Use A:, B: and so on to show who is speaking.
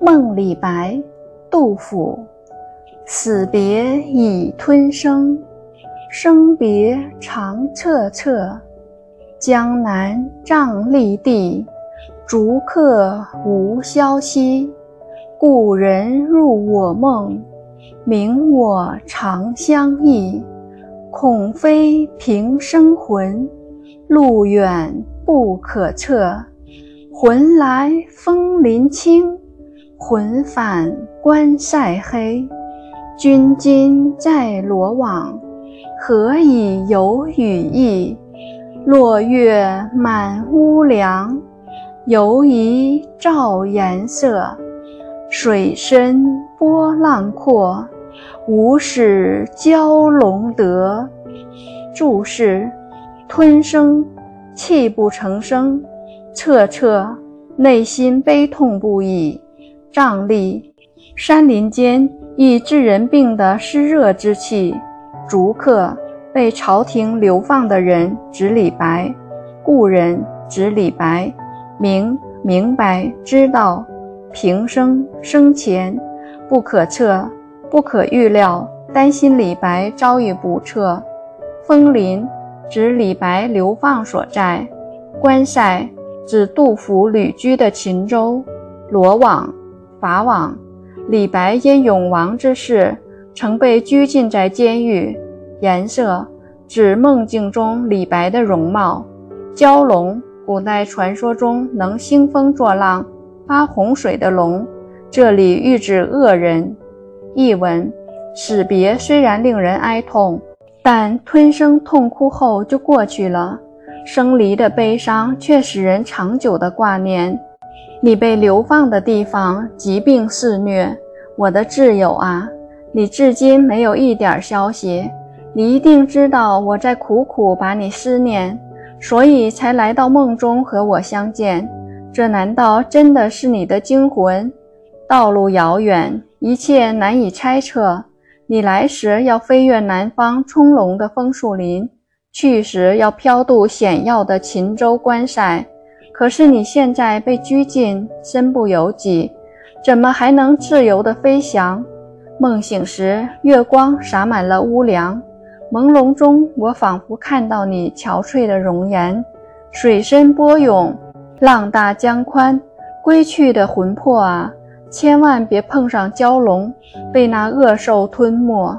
A: 梦李白，杜甫。死别已吞声，生别长恻恻。江南瘴疠地，逐客无消息。故人入我梦，明我长相忆。恐非平生魂，路远不可测。魂来风林清，魂返关塞黑。君今在罗网，何以有羽翼？落月满屋梁，犹疑照颜色。水深波浪阔，无使蛟龙得。注释：吞声，泣不成声；恻恻，内心悲痛不已；瘴疠，山林间易致人病的湿热之气；逐客，被朝廷流放的人，指李白；故人，指李白；明，明白，知道；平生，生前；不可测，不可预料，担心李白遭遇不测。枫林指李白流放所在，关塞指杜甫旅居的秦州，罗网法网，李白因永王之事曾被拘禁在监狱。颜色指梦境中李白的容貌。蛟龙，古代传说中能兴风作浪、发洪水的龙，这里喻指恶人。译文：死别虽然令人哀痛。但吞声痛哭后就过去了，生离的悲伤却使人长久的挂念。你被流放的地方疾病肆虐，我的挚友啊，你至今没有一点消息。你一定知道我在苦苦把你思念，所以才来到梦中和我相见。这难道真的是你的精魂？道路遥远，一切难以猜测。你来时要飞越南方葱茏的枫树林，去时要飘渡险要的秦州关塞。可是你现在被拘禁，身不由己，怎么还能自由地飞翔？梦醒时，月光洒满了屋梁，朦胧中，我仿佛看到你憔悴的容颜。水深波涌，浪大江宽，归去的魂魄啊！千万别碰上蛟龙，被那恶兽吞没。